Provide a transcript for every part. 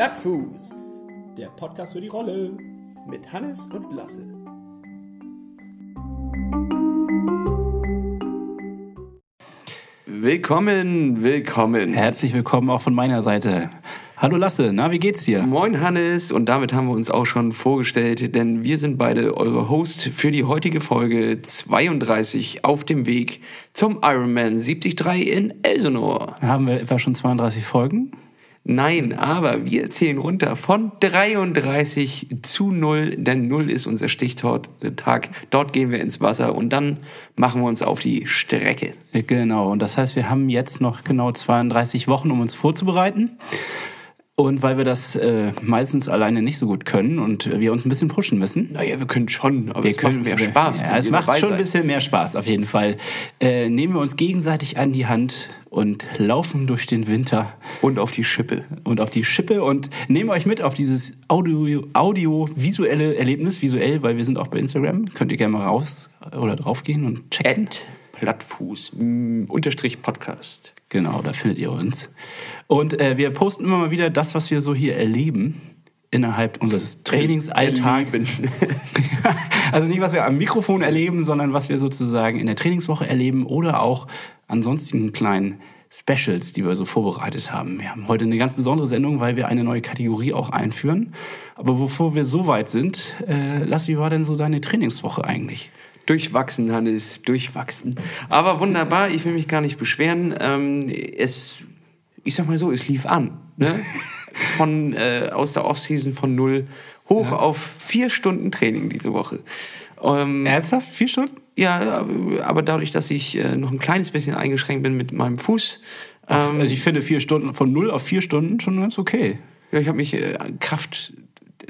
Plattfuß, der Podcast für die Rolle mit Hannes und Lasse. Willkommen, willkommen. Herzlich willkommen auch von meiner Seite. Hallo Lasse, na, wie geht's dir? Moin Hannes und damit haben wir uns auch schon vorgestellt, denn wir sind beide eure Host für die heutige Folge 32 auf dem Weg zum Ironman 73 in Elsinore. Haben wir etwa schon 32 Folgen? Nein, aber wir zählen runter von 33 zu 0, denn 0 ist unser Stichtag. Dort gehen wir ins Wasser und dann machen wir uns auf die Strecke. Genau, und das heißt, wir haben jetzt noch genau 32 Wochen, um uns vorzubereiten. Und weil wir das äh, meistens alleine nicht so gut können und wir uns ein bisschen pushen müssen. Naja, wir können schon, aber wir es können macht mehr Spaß. Ja, es macht schon ein bisschen mehr Spaß, auf jeden Fall. Äh, nehmen wir uns gegenseitig an die Hand und laufen durch den Winter Und auf die Schippe. und auf die Schippe und nehmen euch mit auf dieses Audio- audiovisuelle Erlebnis, visuell, weil wir sind auch bei Instagram. Könnt ihr gerne mal raus oder draufgehen und checken. At Plattfuß, mm, Unterstrich Podcast. Genau, da findet ihr uns. Und äh, wir posten immer mal wieder das, was wir so hier erleben innerhalb unseres Trainingsalltags. Also nicht, was wir am Mikrofon erleben, sondern was wir sozusagen in der Trainingswoche erleben oder auch an sonstigen kleinen Specials, die wir so vorbereitet haben. Wir haben heute eine ganz besondere Sendung, weil wir eine neue Kategorie auch einführen. Aber bevor wir so weit sind, äh, Lass, wie war denn so deine Trainingswoche eigentlich? Durchwachsen, Hannes, durchwachsen. Aber wunderbar, ich will mich gar nicht beschweren. Ähm, es, ich sag mal so, es lief an. Ne? Von, äh, aus der Offseason von null hoch auf vier Stunden Training diese Woche. Ähm, Ernsthaft? Vier Stunden? ja, aber dadurch, dass ich äh, noch ein kleines bisschen eingeschränkt bin mit meinem Fuß, ähm, Also ich finde vier Stunden, von null auf vier Stunden schon ganz okay. Ja, ich habe mich äh,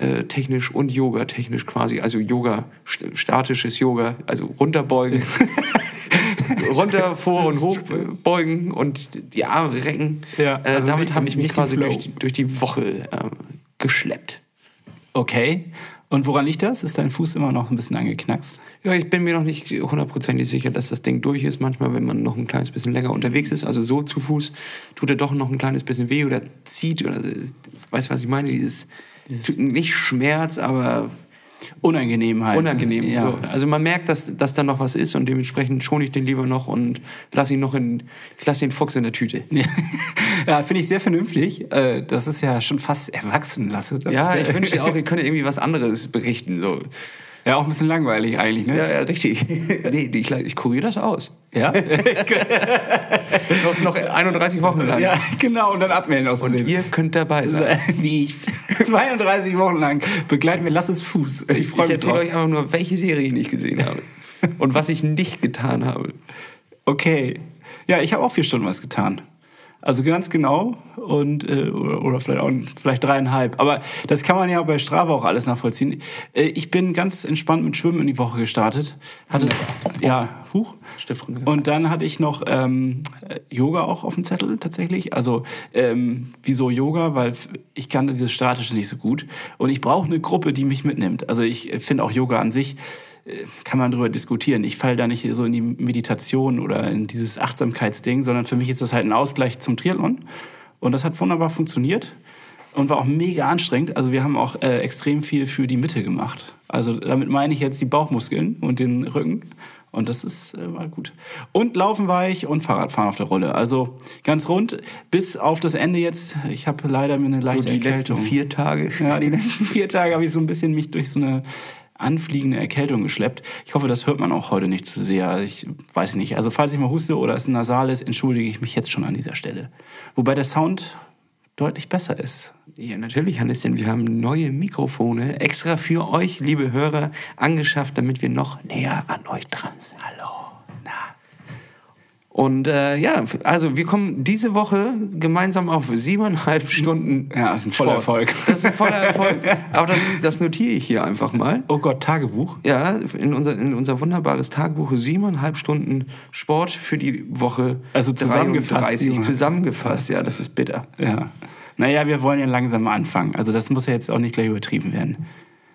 krafttechnisch und Yoga-technisch quasi, also Yoga, st statisches Yoga, also runterbeugen, runter, vor und hoch äh, beugen und die Arme recken. Ja, äh, also damit nicht- habe ich mich quasi durch, die- durch die Woche äh, geschleppt. Okay. Und woran liegt das? Ist dein Fuß immer noch ein bisschen angeknackst? Ja, ich bin mir noch nicht hundertprozentig sicher, dass das Ding durch ist. Manchmal, wenn man noch ein kleines bisschen länger unterwegs ist, also so zu Fuß, tut er doch noch ein kleines bisschen weh oder zieht oder weißt du, was ich meine? Dieses, nicht Schmerz, aber Unangenehm halt. unangenehm. Ja. So. Also man merkt, dass, dass da noch was ist und dementsprechend schone ich den lieber noch und lass ihn noch in, lass den Fuchs in der Tüte. ja, finde ich sehr vernünftig. Äh, Das ist ja schon fast erwachsen, Lasse. Das Ja, ist ich wünsche auch, ihr könnt irgendwie was anderes berichten. So. Ja auch ein bisschen langweilig eigentlich, ne? Ja, ja, richtig. nee, ich, ich kuriere das aus. Ja, noch, noch 31 Wochen lang. ja genau. Und dann abmelden aus Und ihr könnt dabei sein. Wie ich 32 Wochen lang begleiten wir Lasses Fuß. Ich Ich, freue mich erzähle drauf. euch einfach nur, welche Serien ich gesehen habe. und was ich nicht getan habe. Okay. Ja, ich habe auch vier Stunden was getan. Also ganz genau und äh, oder, oder vielleicht auch vielleicht dreieinhalb. Aber das kann man ja bei Strava auch alles nachvollziehen. Äh, ich bin ganz entspannt mit Schwimmen in die Woche gestartet. Hatte ja huch. Stift. Und dann hatte ich noch ähm, äh, Yoga auch auf dem Zettel tatsächlich. Also ähm, wieso Yoga? Weil ich kann dieses Statische nicht so gut und ich brauche eine Gruppe, die mich mitnimmt. Also ich äh, finde auch Yoga an sich kann man darüber diskutieren. Ich falle da nicht so in die Meditation oder in dieses Achtsamkeitsding, sondern für mich ist das halt ein Ausgleich zum Triathlon. Und das hat wunderbar funktioniert und war auch mega anstrengend. Also wir haben auch äh, extrem viel für die Mitte gemacht. Also damit meine ich jetzt die Bauchmuskeln und den Rücken. Und das ist äh, war gut. Und Laufen war ich und Fahrradfahren auf der Rolle. Also ganz rund, bis auf das Ende jetzt. Ich habe leider mir eine So leichte die letzten Erkältung. vier Tage. Ja, die letzten vier Tage habe ich so ein bisschen mich durch so eine anfliegende Erkältung geschleppt. Ich hoffe, das hört man auch heute nicht zu sehr. Ich weiß nicht. Also falls ich mal huste oder es nasal ist, entschuldige ich mich jetzt schon an dieser Stelle. Wobei der Sound deutlich besser ist. Ja, natürlich, Hannes, denn wir haben neue Mikrofone extra für euch, liebe Hörer, angeschafft, damit wir noch näher an euch dran sind. Hallo. Und äh, ja, also wir kommen diese Woche gemeinsam auf siebeneinhalb Stunden. Ja, ist ein voller. Erfolg. Das ist ein voller Erfolg. Aber das, das notiere ich hier einfach mal. Oh Gott, Tagebuch. Ja, in unser, in unser wunderbares Tagebuch siebeneinhalb Stunden Sport für die Woche. Also zusammengefasst, 33. Junge. Zusammengefasst, ja, das ist bitter. Ja. Naja, wir wollen ja langsam anfangen. Also das muss ja jetzt auch nicht gleich übertrieben werden.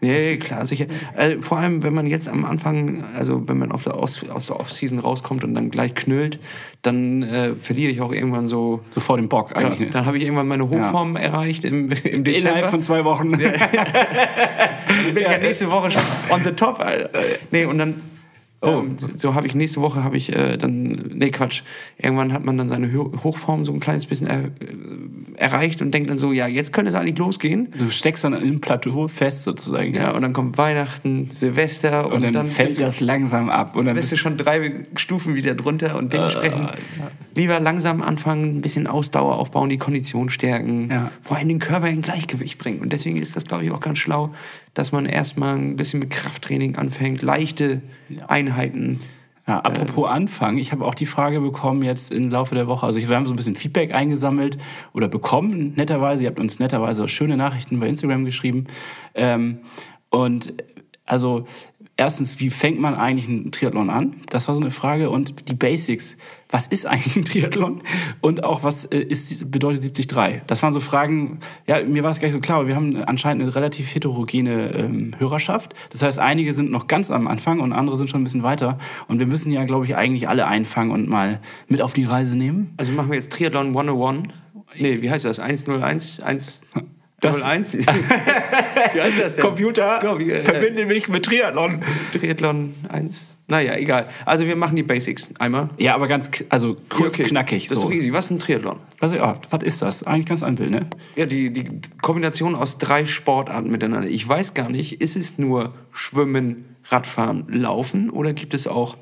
Nee, klar, sicher. Äh, vor allem, wenn man jetzt am Anfang, also wenn man auf der Off aus der Off-Season rauskommt und dann gleich knüllt, dann äh, verliere ich auch irgendwann so. So vor dem Bock Ja, eigentlich. ne? dann habe ich irgendwann meine Hochform erreicht im, im Dezember. Innerhalb von zwei Wochen. Bin ich ja nächste Woche schon on the top, Alter. Nee, und dann. Oh. Ähm, so- so habe ich nächste Woche habe ich äh, dann nee Quatsch irgendwann hat man dann seine Ho Hochform so ein kleines bisschen er, äh, erreicht und denkt dann so ja jetzt könnte es eigentlich losgehen Du steckst dann im Plateau fest sozusagen. ja und dann kommt Weihnachten Silvester Und, dann, fällt bist du- das langsam ab. Und dann bist du schon drei Stufen wieder drunter und dementsprechend lieber langsam anfangen, ein bisschen Ausdauer aufbauen, die Kondition stärken, Ja. vor allem den Körper in Gleichgewicht bringen. Und deswegen ist das, glaube ich, auch ganz schlau, dass man erstmal ein bisschen mit Krafttraining anfängt, leichte Einheiten. Ja, apropos Anfang, ich habe auch die Frage bekommen jetzt im Laufe der Woche. Also wir haben so ein bisschen Feedback eingesammelt oder bekommen, netterweise. Ihr habt uns netterweise schöne Nachrichten bei Instagram geschrieben. Ähm, und also erstens, wie fängt man eigentlich einen Triathlon an? Das war so eine Frage. Und die Basics. Was ist eigentlich ein Triathlon? Und auch, was äh, ist, bedeutet 73? Das waren so Fragen, ja, mir war es gar nicht so klar, aber wir haben anscheinend eine relativ heterogene ähm, Hörerschaft. Das heißt, einige sind noch ganz am Anfang und andere sind schon ein bisschen weiter. Und wir müssen ja, glaube ich, eigentlich alle einfangen und mal mit auf die Reise nehmen. Also machen wir jetzt Triathlon 101. Nee, wie heißt das? 101? 101? Das- wie heißt das denn? Computer, ich, äh, verbinde mich mit Triathlon. Triathlon 1? Naja, egal. Also wir machen die Basics einmal. Ja, aber ganz, also kurz Okay. knackig. Das ist So. easy. Was ist ein Triathlon? Also, ja, was ist das? Eigentlich ganz einfach, ne? Ja, die, die Kombination aus drei Sportarten miteinander. Ich weiß gar nicht, ist es nur Schwimmen, Radfahren, Laufen oder gibt es auch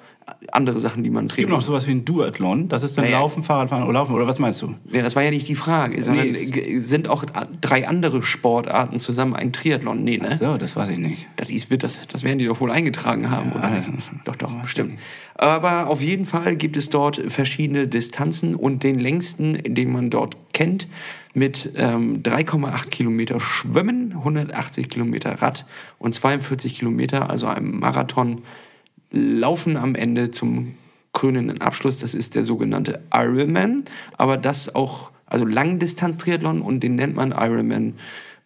andere Sachen, die man Es gibt noch sowas wie ein Duathlon. Das ist dann Naja. Laufen, Fahrradfahren oder Laufen. Oder was meinst du? Ja, das war ja nicht die Frage, sondern Nee. sind auch drei andere Sportarten zusammen ein Triathlon? Nee, ne? Ach so, das weiß ich nicht. Das, ist, wird das, das werden die doch wohl eingetragen haben, oder nicht? Doch, doch, bestimmt. Aber auf jeden Fall gibt es dort verschiedene Distanzen und den längsten, den man dort kennt, mit ähm, 3,8 Kilometer Schwimmen, 180 Kilometer Rad und 42 Kilometer, also einem Marathon, laufen am Ende zum krönenden Abschluss. Das ist der sogenannte Ironman, aber das auch, also Langdistanz-Triathlon und den nennt man Ironman,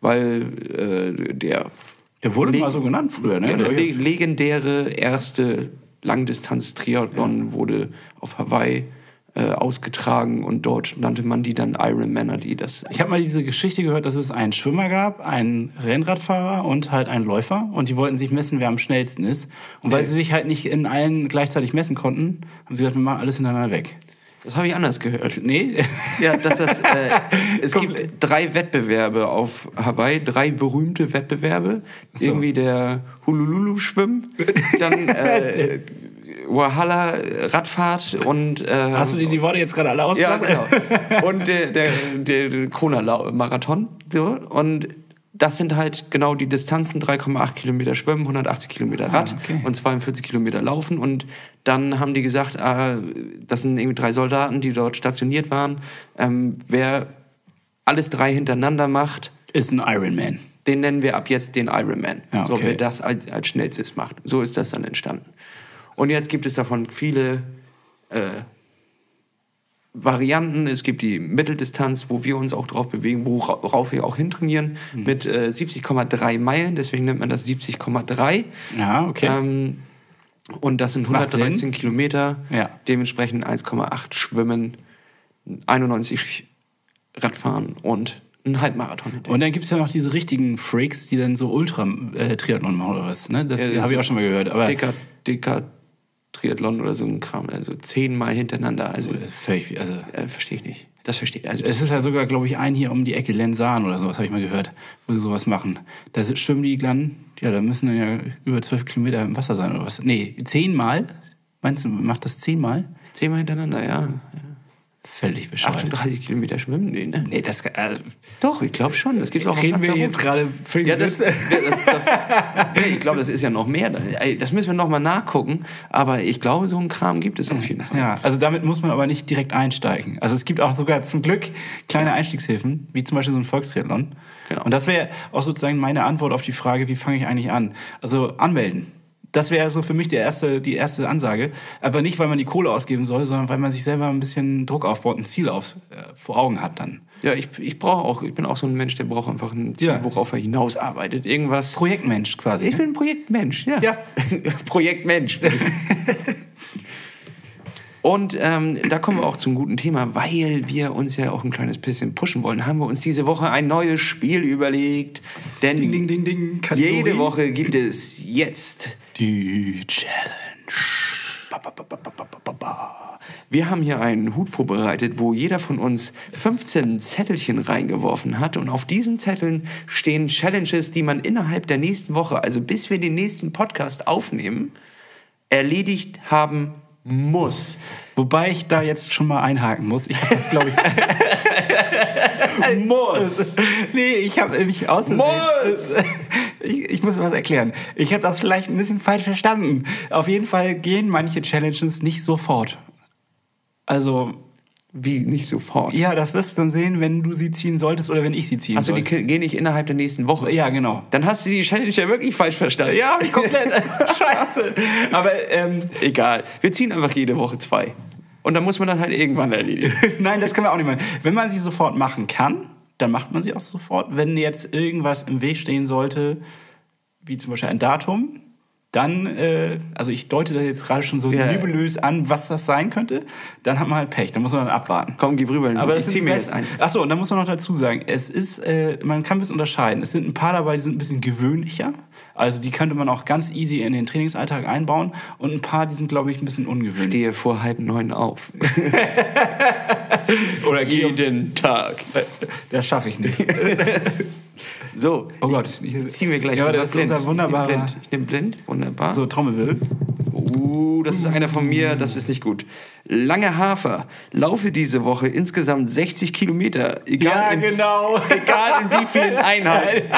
weil äh, der Der wurde mal so genannt früher, ne? ja, der le legendäre erste Langdistanz-Triathlon wurde auf Hawaii äh, ausgetragen und dort nannte man die dann Ironmaner, die das. Ich habe mal diese Geschichte gehört, dass es einen Schwimmer gab, einen Rennradfahrer und halt einen Läufer. Und die wollten sich messen, wer am schnellsten ist. Und weil Nee. sie sich halt nicht in allen gleichzeitig messen konnten, haben sie gesagt, wir machen alles hintereinander weg. Das habe ich anders gehört. Nee? Ja, dass das, äh, es gibt drei Wettbewerbe auf Hawaii, drei berühmte Wettbewerbe. so. Irgendwie der Hulululu-Schwimmen, dann äh, Wahala Radfahrt und äh, Hast du dir die Worte jetzt gerade alle Ja, ausgedacht? genau. Und der, der, der, der Kona-Marathon. So. Und das sind halt genau die Distanzen: 3,8 Kilometer Schwimmen, 180 Kilometer Rad Ah, okay. und 42 Kilometer Laufen. Und dann haben die gesagt, äh, das sind irgendwie drei Soldaten, die dort stationiert waren. Ähm, wer alles drei hintereinander macht, Ist ein Ironman. den nennen wir ab jetzt den Ironman. Ja, So, okay. wer das als, als schnellstes macht. So ist das dann entstanden. Und jetzt gibt es davon viele äh, Varianten. Es gibt die Mitteldistanz, wo wir uns auch drauf bewegen, worauf wir auch hintrainieren, Mhm. mit äh, 70,3 Meilen. Deswegen nennt man das 70,3. Ja, okay. Ähm, und das sind Das macht 113 Sinn. Kilometer, Ja. dementsprechend 1,8 Schwimmen, 91 Radfahren und ein Halbmarathon. Und dann gibt es ja noch diese richtigen Freaks, die dann so Ultra-Triathlon machen oder was. Ne? Das Ja, habe ich auch schon mal gehört. Aber Dicker, dicker Triathlon oder so ein Kram. Also zehnmal hintereinander. Also, äh, völlig, also äh, verstehe ich nicht. Das verstehe ich. Also, Es ist ja sogar, glaube ich, ein hier um die Ecke Lenzahn oder sowas, habe ich mal gehört, wo sie sowas machen. Da schwimmen die dann, ja, da müssen dann ja über zwölf Kilometer im Wasser sein oder was. Nee, zehnmal? Meinst du, macht das zehnmal? zehnmal hintereinander, ja. Völlig bescheuert. 38 Kilometer schwimmen? Nee, ne? Nee, das äh, Doch, ich glaube schon. Das gibt's auch auf reden wir jetzt gerade für Ja, das, das, das, nee, ich glaube, das ist ja noch mehr. Das müssen wir noch mal nachgucken. Aber ich glaube, so einen Kram gibt es auf jeden Fall. Ja, also damit muss man aber nicht direkt einsteigen. Also es gibt auch sogar zum Glück kleine Einstiegshilfen, wie zum Beispiel so ein Volkstriathlon. Genau. Und das wäre auch sozusagen meine Antwort auf die Frage, wie fange ich eigentlich an? Also anmelden. Das wäre so für mich der erste, die erste Ansage. Aber nicht, weil man die Kohle ausgeben soll, sondern weil man sich selber ein bisschen Druck aufbaut, ein Ziel auf, äh, vor Augen hat dann. Ja, ich, ich brauche auch, ich bin auch so ein Mensch, der braucht einfach ein Ziel, Ja. worauf er hinausarbeitet. Irgendwas. Projektmensch quasi. ich bin ein Projektmensch, ja. Ja. Projektmensch. Und ähm, da kommen wir auch zum guten Thema, weil wir uns ja auch ein kleines bisschen pushen wollen, haben wir uns diese Woche ein neues Spiel überlegt. Denn Ding, ding, ding, jede Woche gibt es jetzt Die Challenge. Ba, ba, ba. Wir haben hier einen Hut vorbereitet, wo jeder von uns 15 Zettelchen reingeworfen hat. Und auf diesen Zetteln stehen Challenges, die man innerhalb der nächsten Woche, also bis wir den nächsten Podcast aufnehmen, erledigt haben muss. Wobei ich da jetzt schon mal einhaken muss. Ich habe das, glaube ich. Muss! nee, ich habe mich aus Muss! Ich, ich muss was erklären. Ich habe das vielleicht ein bisschen falsch verstanden. Auf jeden Fall gehen manche Challenges nicht sofort. Also, Wie nicht sofort. ja, das wirst du dann sehen, wenn du sie ziehen solltest oder wenn ich sie ziehen Also die gehen nicht innerhalb der nächsten Woche. Ja, genau. Dann hast du die Challenge ja wirklich falsch verstanden. Ja, hab ich komplett. Scheiße. Aber ähm, Egal. Wir ziehen einfach jede Woche zwei. Und dann muss man das halt irgendwann erledigen. Nein, das können wir auch nicht machen. Wenn man sie sofort machen kann, dann macht man sie auch sofort. Wenn jetzt irgendwas im Weg stehen sollte, wie zum Beispiel ein Datum, dann, äh, also ich deute da jetzt gerade schon so Ja. nebulös an, was das sein könnte, dann hat man halt Pech, dann muss man dann abwarten. Komm, gib rüber. Aber ich das zieh sind mir die jetzt ein. Achso, und dann muss man noch dazu sagen, es ist, äh, man kann ein bisschen unterscheiden. Es sind ein paar dabei, die sind ein bisschen gewöhnlicher. Also die könnte man auch ganz easy in den Trainingsalltag einbauen. Und ein paar, die sind, glaube ich, ein bisschen ungewöhnlich. Stehe vor halb neun auf. Oder Jeden Tag. Das schaffe ich nicht. So. Oh Gott. Ich zieh mir gleich Ja, das ist unser wunderbarer- Ich nehme blind. Ich nehm blind. Wunderbar. So, Trommelwirbel. Uh, das ist einer von mir, das ist nicht gut. Lange Hafer. Laufe diese Woche insgesamt 60 Kilometer. Egal, in, genau. egal in wie vielen Einheiten.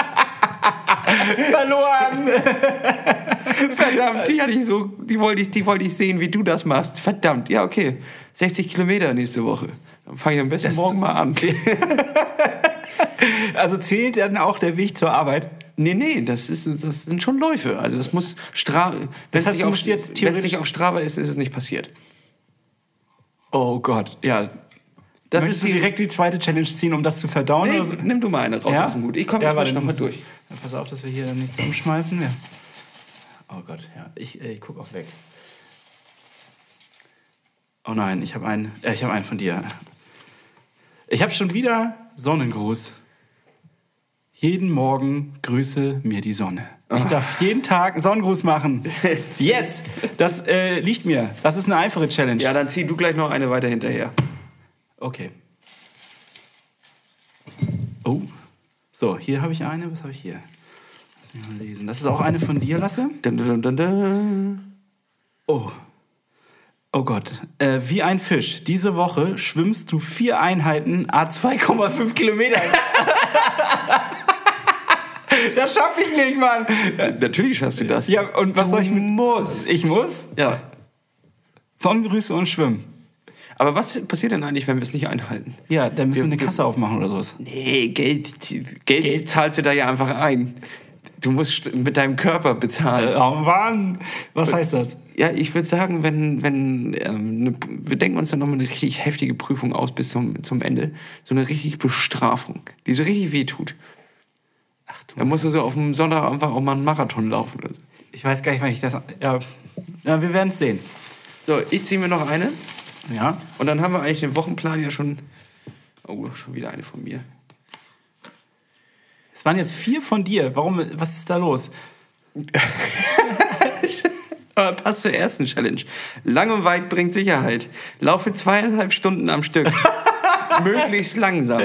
Verloren. Verdammt, die hatte ich so, die wollte ich, die wollte ich sehen, wie du das machst. Verdammt, ja, okay. 60 Kilometer nächste Woche. Dann fange ich am besten Das- morgen mal an. Also zählt dann auch der Weg zur Arbeit? Nee, nee, das, ist, das sind schon Läufe. Also es muss Strava. Wenn es heißt, auf, wenn es nicht auf Strava ist, ist es nicht passiert. Oh Gott, ja. Das Möchtest ist du die, direkt die zweite Challenge ziehen, um das zu verdauen? nee, so? nimm du mal eine raus Ja? aus dem Hut. Ich komme Ja, warte, noch mal durch. Ja, pass auf, dass wir hier nichts umschmeißen. Ja. Oh Gott, ja. Ich, äh, ich gucke auch weg. Oh nein, ich habe einen, äh, ich habe einen von dir. Ich habe schon wieder Sonnengruß. Jeden Morgen grüße mir die Sonne. Ich darf jeden Tag einen Sonnengruß machen. Yes, das äh, liegt mir. Das ist eine einfache Challenge. Ja, dann zieh du gleich noch eine weiter hinterher. Okay. Oh. So, hier habe ich eine. Was habe ich hier? Lass mich mal lesen. Das ist auch eine von dir, Lasse. Dun, dun, dun, dun. Oh. Oh Gott. Äh, wie ein Fisch. Diese Woche schwimmst du vier Einheiten a 2,5 Kilometer. das schaffe ich nicht, Mann. Natürlich schaffst du das. Ja, und was du soll ich mit. musst. Ich muss? Ja. Sonnengrüße und schwimmen. Aber was passiert denn eigentlich, wenn wir es nicht einhalten? Ja, dann müssen wir Wir- eine Kasse aufmachen oder sowas. Nee, Geld, Geld, Geld. zahlst du da ja einfach ein. Du musst mit deinem Körper bezahlen. Oh Mann. Was heißt das? Ja, ich würde sagen, wenn, wenn ähm, ne, wir denken uns dann nochmal eine richtig heftige Prüfung aus bis zum, zum Ende. So eine richtig Bestrafung, die so richtig wehtut. Ach du Dann musst du so auf dem Sonntag einfach auch mal einen Marathon laufen oder so. Ich weiß gar nicht, wann ich das. Ja, ja wir werden es sehen. So, ich ziehe mir noch eine. Ja. Und dann haben wir eigentlich den Wochenplan ja schon. Oh, schon wieder eine von mir. Es waren jetzt vier von dir. Warum? Was ist da los? Aber passt zur ersten Challenge. Lang und weit bringt Sicherheit. Laufe zweieinhalb Stunden am Stück. Möglichst langsam.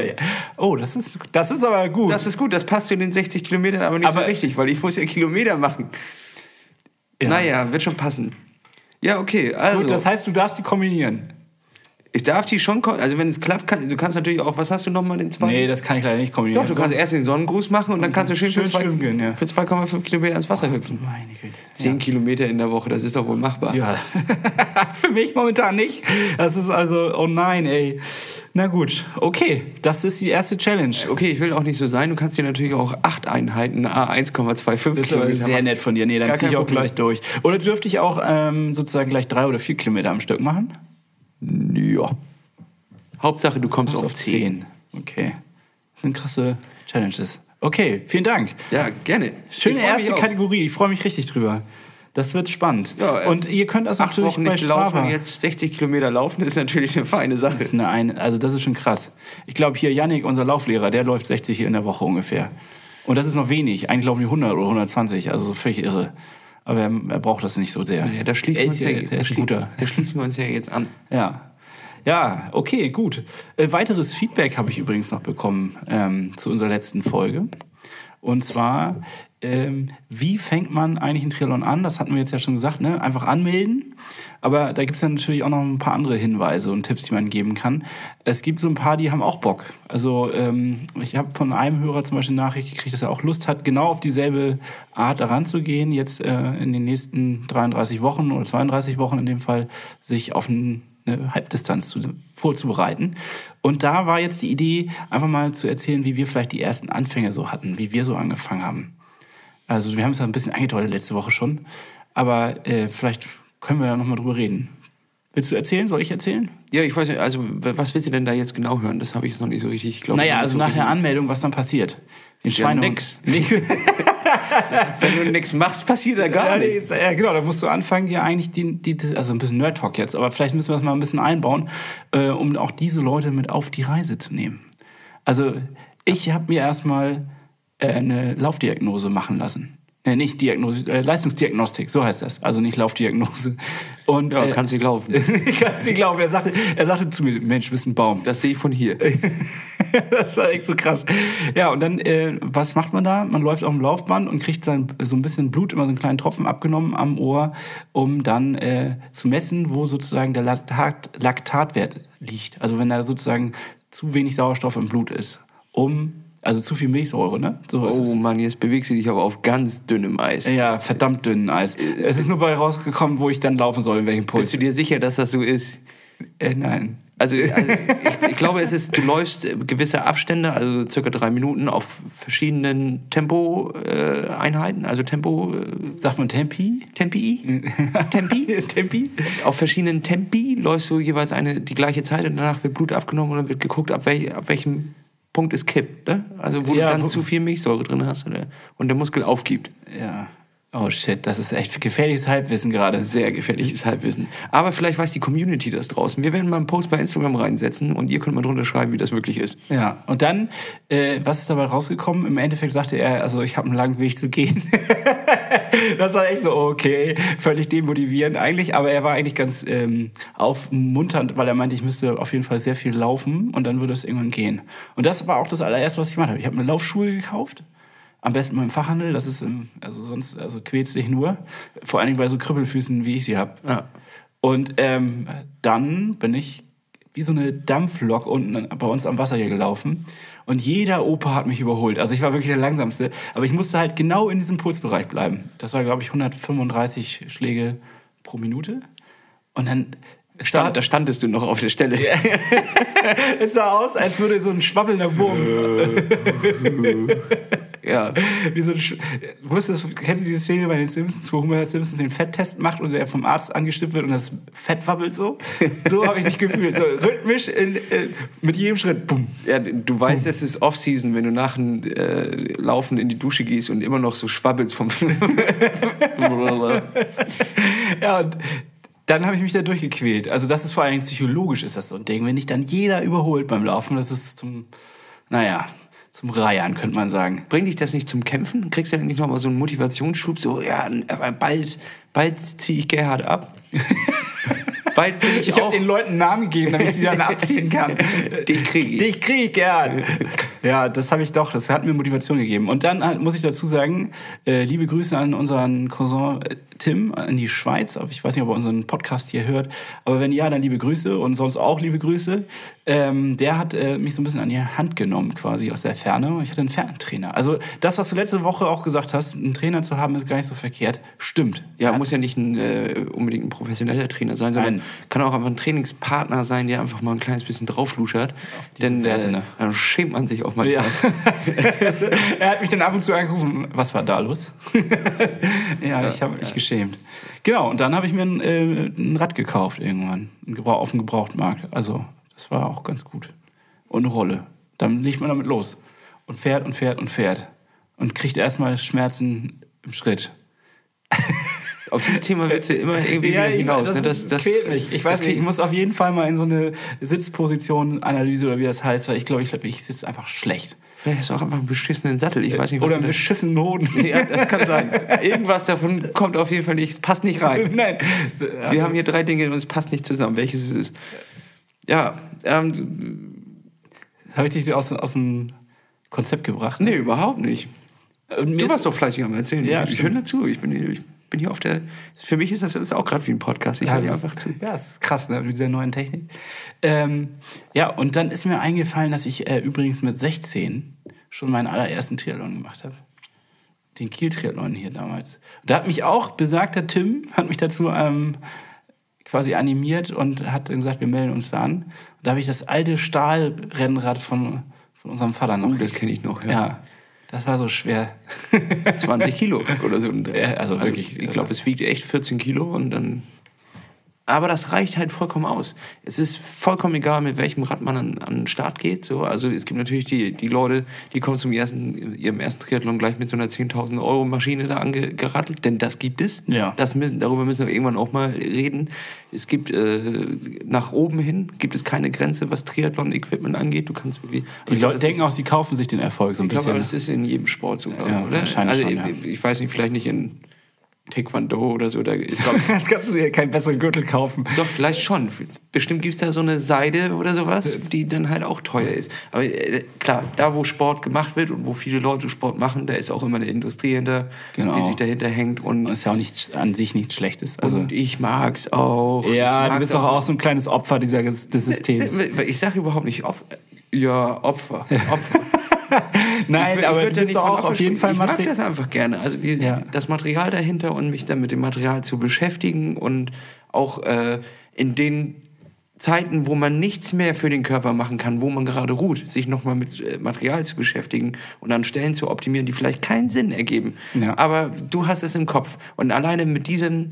Oh, das ist, das ist aber gut. Das ist gut, das passt zu den 60 Kilometern aber nicht Aber- so richtig, weil ich muss ja Kilometer machen. Ja. Naja, wird schon passen. Ja, okay, also. gut, das heißt, du darfst die kombinieren. Ich darf die schon, also wenn es klappt, kann, du kannst natürlich auch, was hast du nochmal den zweiten? Nee, das kann ich leider nicht kombinieren. Doch, du kannst erst den Sonnengruß machen und dann kannst du schön, Schön für zwei- schwimmen gehen, ja. für 2,5 Kilometer ins Wasser hüpfen. Meine Güte. Zehn Kilometer in der Woche, das ist doch wohl machbar. Ja, für mich momentan nicht. Das ist also, oh nein, ey. Na gut, okay, das ist die erste Challenge. Okay, ich will auch nicht so sein. Du kannst dir natürlich auch acht Einheiten, a 1,25 Das ist aber Kilometer sehr machen. nett von dir. Nee, dann ziehe ich auch Problem. gleich durch. Oder dürfte ich auch ähm, sozusagen gleich drei oder vier Kilometer am Stück machen? Ja. Hauptsache, du kommst Bis auf 10. Okay. Das sind krasse Challenges. Okay, vielen Dank. Ja, gerne. Schöne erste. Kategorie. Ich freue mich richtig drüber. Das wird spannend. Ja, äh, Und ihr könnt das Acht natürlich Wochen bei nicht laufen, jetzt 60 Kilometer laufen, ist natürlich eine feine Sache. Das ist eine, also das ist schon krass. Ich glaube hier Yannick, unser Lauflehrer, der läuft 60 in der Woche ungefähr. Und das ist noch wenig. Eigentlich laufen die 100 oder 120, also so völlig irre. Aber er, er braucht das nicht so sehr. Ja, da schließen, wir uns ja, ja, da schlie- guter. da schließen wir uns ja jetzt an. Ja. Ja, okay, gut. Äh, weiteres Feedback habe ich übrigens noch bekommen ähm, zu unserer letzten Folge. Und zwar, ähm, wie fängt man eigentlich einen Triathlon an? Das hatten wir jetzt ja schon gesagt, ne? Einfach anmelden. Aber da gibt es ja natürlich auch noch ein paar andere Hinweise und Tipps, die man geben kann. Es gibt so ein paar, die haben auch Bock. Also ähm, ich habe von einem Hörer zum Beispiel Nachricht gekriegt, dass er auch Lust hat, genau auf dieselbe Art daran zu gehen, jetzt äh, in den nächsten 33 Wochen oder 32 Wochen in dem Fall, sich auf ein eine Halbdistanz zu, vorzubereiten. Und da war jetzt die Idee, einfach mal zu erzählen, wie wir vielleicht die ersten Anfänge so hatten, wie wir so angefangen haben. Also wir haben es ja ein bisschen angedeutet letzte Woche schon, aber äh, vielleicht können wir da nochmal drüber reden. Willst du erzählen? Soll ich erzählen? Ja, ich weiß nicht, also was willst du denn da jetzt genau hören? Das habe ich jetzt noch nicht so richtig, ich glaube Naja, also so nach der Anmeldung, was dann passiert. Den Ja, Schweinehund- nix. Nix. Wenn du nichts machst, passiert da gar Ja, nichts. ja, genau, da musst du anfangen, dir eigentlich die, die, also ein bisschen Nerd-Talk jetzt, aber vielleicht müssen wir das mal ein bisschen einbauen, äh, um auch diese Leute mit auf die Reise zu nehmen. Also, ich habe mir erstmal eine Laufdiagnose machen lassen. Nee, nicht Diagnose, äh, Leistungsdiagnostik, so heißt das. Also nicht Laufdiagnose. Und, Ja, äh, kannst nicht laufen. ich kann es nicht glauben. Er sagte, er sagte zu mir, Mensch, du bist ein Baum. Das sehe ich von hier. das war echt so krass. Ja, und dann, äh, was macht man da? Man läuft auf dem Laufband und kriegt sein, so ein bisschen Blut, immer so einen kleinen Tropfen abgenommen am Ohr, um dann äh, zu messen, wo sozusagen der Laktat, Laktatwert liegt. Also wenn da sozusagen zu wenig Sauerstoff im Blut ist. Um, also zu viel Milchsäure, ne? So Oh es. Mann, jetzt bewegst du dich aber auf ganz dünnem Eis. Ja, verdammt dünnen Eis. Es ist nur bei rausgekommen, wo ich dann laufen soll, in welchem Puls. Bist du dir sicher, dass das so ist? Äh, nein. Also, also ich, ich glaube, es ist, du läufst äh, gewisse Abstände, also circa drei Minuten auf verschiedenen Tempo-Einheiten, äh, also Tempo, äh, Sagt man Tempi? Tempi? Tempi? Tempi? Auf verschiedenen Tempi läufst du jeweils eine, die gleiche Zeit und danach wird Blut abgenommen und dann wird geguckt, ab, welch, ab welchem Punkt es kippt. Ne? Also wo Ja, du dann zu viel Milchsäure drin hast oder, und der Muskel aufgibt. Ja. Oh shit, das ist echt gefährliches Halbwissen gerade. Sehr gefährliches Halbwissen. Aber vielleicht weiß die Community das draußen. Wir werden mal einen Post bei Instagram reinsetzen und ihr könnt mal drunter schreiben, wie das wirklich ist. Ja, und dann, äh, was ist dabei rausgekommen? Im Endeffekt sagte er, also ich habe einen langen Weg zu gehen. das war echt so, okay, völlig demotivierend eigentlich, aber er war eigentlich ganz ähm, aufmunternd, weil er meinte, ich müsste auf jeden Fall sehr viel laufen und dann würde es irgendwann gehen. Und das war auch das allererste, was ich gemacht habe. Ich habe eine Laufschuhe gekauft. Am besten beim Fachhandel, das ist im, also sonst, also quälst dich nur. Vor allen Dingen bei so Krüppelfüßen, wie ich sie habe. Ja. Und ähm, dann bin ich wie so eine Dampflok unten bei uns am Wasser hier gelaufen. Und jeder Opa hat mich überholt. Also ich war wirklich der Langsamste. Aber ich musste halt genau in diesem Pulsbereich bleiben. Das war, glaube ich, 135 Schläge pro Minute. Und dann Stand, da standest du noch auf der Stelle. es sah aus, als würde so ein schwabbelnder Wurm. Ja. Wie so ein Sch Wusstest, kennst du diese Szene bei den Simpsons, wo Homer Simpson den Fetttest macht und er vom Arzt angestimmt wird und das Fett wabbelt so? So habe ich mich gefühlt. So rhythmisch in, äh, mit jedem Schritt. Bumm. Ja, du weißt, es ist Off-Season, wenn du nach dem äh, Laufen in die Dusche gehst und immer noch so schwabbelst vom. Ja, und dann habe ich mich da durchgequält. Also das ist vor allem psychologisch ist das so ein Ding. Wenn dich dann jeder überholt beim Laufen, das ist zum, naja, zum Reiern, könnte man sagen. Bringt dich das nicht zum Kämpfen? Kriegst du denn nicht nochmal so einen Motivationsschub? So, ja, bald, bald ziehe ich Gerhard ab. bald bin ich, Ich habe den Leuten Namen gegeben, damit ich sie dann abziehen kann. Dich krieg ich. Dich krieg ich gern. Ja, das habe ich doch. Das hat mir Motivation gegeben. Und dann halt, muss ich dazu sagen, äh, liebe Grüße an unseren Cousin äh, Tim in die Schweiz. Aber Ich weiß nicht, ob er unseren Podcast hier hört. Aber wenn ja, dann liebe Grüße und sonst auch liebe Grüße. Ähm, der hat äh, mich so ein bisschen an die Hand genommen, quasi aus der Ferne. Und ich hatte einen Ferntrainer. Also das, was du letzte Woche auch gesagt hast, einen Trainer zu haben, ist gar nicht so verkehrt. Stimmt. Ja, muss ja nicht ein, äh, unbedingt ein professioneller Trainer sein, sondern Nein. kann auch einfach ein Trainingspartner sein, der einfach mal ein kleines bisschen draufluschert. Denn Werte, äh, ne? dann schämt man sich auch manchmal. Ja. er hat mich dann ab und zu angerufen. Was war da los? ja, ich habe mich geschämt. Genau, und dann habe ich mir ein, äh, ein Rad gekauft irgendwann. Auf dem Gebrauchtmarkt. Also, das war auch ganz gut. Und eine Rolle. Dann legt man damit los. Und fährt und fährt und fährt. Und kriegt erstmal Schmerzen im Schritt. Auf dieses Thema willst du immer irgendwie wieder hinaus. das, ne? das, das quält mich. Ich weiß nicht, ich muss auf jeden Fall mal in so eine Sitzposition-Analyse oder wie das heißt, weil ich glaube, ich, glaub, ich sitze einfach schlecht. Vielleicht hast du auch einfach einen beschissenen Sattel. Ich weiß nicht, was Oder einen beschissenen Hoden. Ja, das kann sein. Irgendwas davon kommt auf jeden Fall nicht, passt nicht rein. Nein. Wir haben hier drei Dinge und es passt nicht zusammen, welches es ist. Ja, ähm, Habe ich dich aus, aus dem Konzept gebracht? nee, überhaupt nicht. Mir Du ist- warst doch fleißig am Erzählen. Ja, ich höre dazu. Ich bin, ich bin hier auf der. Für mich ist das jetzt auch gerade wie ein Podcast. Ich Ja, höre dir einfach zu. ja, das ist krass, ne, mit dieser neuen Technik. Ähm, ja, und dann ist mir eingefallen, dass ich äh, übrigens mit 16 schon meinen allerersten Triathlon gemacht habe. Den Kiel-Triathlon hier damals. Da hat mich auch besagter Tim, hat mich dazu ähm, quasi animiert und hat dann gesagt, wir melden uns da an. Und da habe ich das alte Stahlrennrad von, von unserem Vater noch. Oh, das kenne ich noch. Ja. ja, das war so schwer. 20 Kilo oder so. Ja, also wirklich, Ich glaube, es wiegt echt 14 Kilo und dann. Aber das reicht halt vollkommen aus. Es ist vollkommen egal, mit welchem Rad man an, an den Start geht. So, also es gibt natürlich die, die Leute, die kommen zum ersten, ihrem ersten Triathlon gleich mit so einer 10.000 Euro Maschine da angerattelt, denn das gibt es. Ja. Das müssen, darüber müssen wir irgendwann auch mal reden. Es gibt äh, nach oben hin gibt es keine Grenze, was Triathlon-Equipment angeht. Du kannst wirklich. Die Ich glaub, Leute denken ist- auch, sie kaufen sich den Erfolg so ein ich glaube, bisschen. aber das ist in jedem Sport so, Ja, oder? wahrscheinlich also, schon, ja. ich, ich weiß nicht, vielleicht nicht in Taekwondo oder so. Da ist, glaub, Jetzt kannst du dir keinen besseren Gürtel kaufen. doch, vielleicht schon. Bestimmt gibt es da so eine Seide oder sowas, die dann halt auch teuer ist. Aber äh, klar, da wo Sport gemacht wird und wo viele Leute Sport machen, da ist auch immer eine Industrie hinter, Genau. die sich dahinter hängt. Und, Das ist ja auch nicht, an sich nichts Schlechtes. Also, und ich mag's auch. Ich ja, du bist doch auch so ein kleines Opfer dieser, des Systems. Äh, Ich sage überhaupt nicht Opfer. Ja, Opfer. Opfer. Nein, Ich aber ich du bist auch auf jeden. Fall Ich mag das einfach gerne. Also die, Ja. das Material dahinter und mich dann mit dem Material zu beschäftigen und auch äh, in den Zeiten, wo man nichts mehr für den Körper machen kann, wo man gerade ruht, sich nochmal mit äh, Material zu beschäftigen und an Stellen zu optimieren, die vielleicht keinen Sinn ergeben. Ja. Aber du hast es im Kopf. Und alleine mit diesem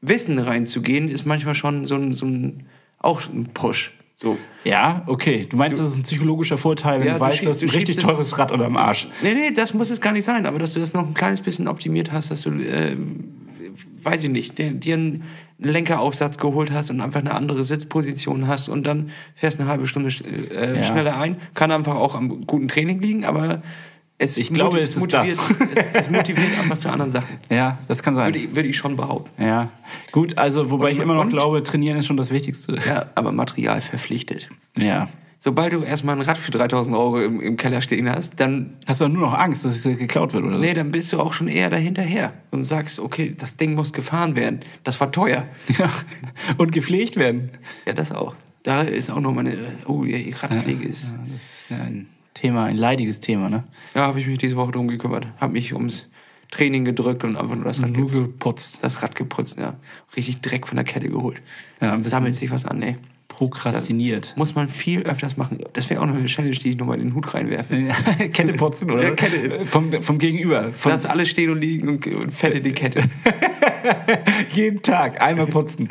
Wissen reinzugehen, ist manchmal schon so ein, so ein auch ein Push. So. Ja, okay. Du meinst, das ist ein psychologischer Vorteil, wenn Ja, du du weißt, du hast ein du richtig teures Rad oder am Arsch. Nee, nee, das muss es gar nicht sein, aber dass du das noch ein kleines bisschen optimiert hast, dass du, äh, weiß ich nicht, dir, dir einen Lenkeraufsatz geholt hast und einfach eine andere Sitzposition hast und dann fährst eine halbe Stunde äh, Ja. schneller ein. Kann einfach auch am guten Training liegen, aber es, Ich glaube, es ist motiviert, es, es motiviert einfach zu anderen Sachen. Ja, das kann sein. Würde ich, würde ich schon behaupten. Ja, gut, also wobei Und- ich immer noch und- glaube, trainieren ist schon das Wichtigste. Ja, aber Material verpflichtet. Ja. Sobald du erstmal ein Rad für 3000 Euro im, im Keller stehen hast, dann Hast du nur noch Angst, dass es dir geklaut wird oder? Nee, dann bist du auch schon eher dahinterher und sagst, okay, das Ding muss gefahren werden. Das war teuer. Ja. Und gepflegt werden. Ja, das auch. Da ist auch noch meine, oh, ja, die Radpflege ist. Ja, das ist ja ein Thema, ein leidiges Thema, ne? Ja, habe ich mich diese Woche drum gekümmert. Habe mich ums Training gedrückt und einfach nur das Rad, Nur geputzt. das Rad geputzt. Ja. Richtig Dreck von der Kette geholt. Ja, bisschen- sammelt sich was an, ey. Prokrastiniert. Muss man viel öfters machen. Das wäre auch noch eine Challenge, die ich nochmal in den Hut reinwerfe. Ja, Kette putzen, oder? Ja, Kette. Vom, vom Gegenüber. Von Lass alle stehen und liegen und, und fette die Kette. jeden Tag einmal putzen.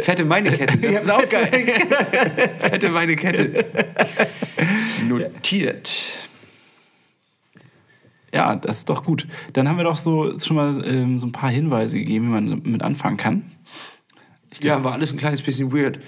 Fette meine Kette. Das ist auch geil. Fette meine Kette. Notiert. Ja, das ist doch gut. Dann haben wir doch so schon mal ähm, so ein paar Hinweise gegeben, wie man mit anfangen kann. Ja, war alles ein kleines bisschen weird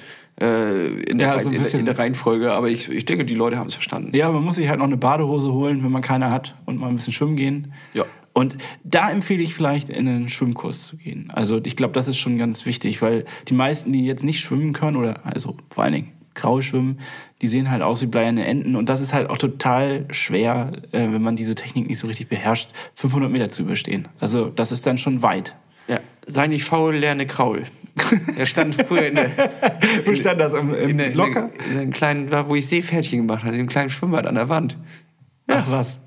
äh, in, der, Ja, so ein in, der, bisschen. in der Reihenfolge, aber ich, ich denke, die Leute haben es verstanden. Ja, man muss sich halt noch eine Badehose holen, wenn man keine hat und mal ein bisschen schwimmen gehen. Ja. Und da empfehle ich vielleicht in einen Schwimmkurs zu gehen. Also ich glaube, das ist schon ganz wichtig, weil die meisten, die jetzt nicht schwimmen können oder also vor allen Dingen graue schwimmen, die sehen halt aus wie bleierne Enten. Und das ist halt auch total schwer, äh, wenn man diese Technik nicht so richtig beherrscht, 500 Meter zu überstehen. Also das ist dann schon weit. Ja, sei nicht faul, lerne Kraul. Er stand früher in der, Wo stand das? Im, im in der, in Locker? der, in einem kleinen, da wo ich Seepferdchen gemacht habe, in einem kleinen Schwimmbad an der Wand. Ach was.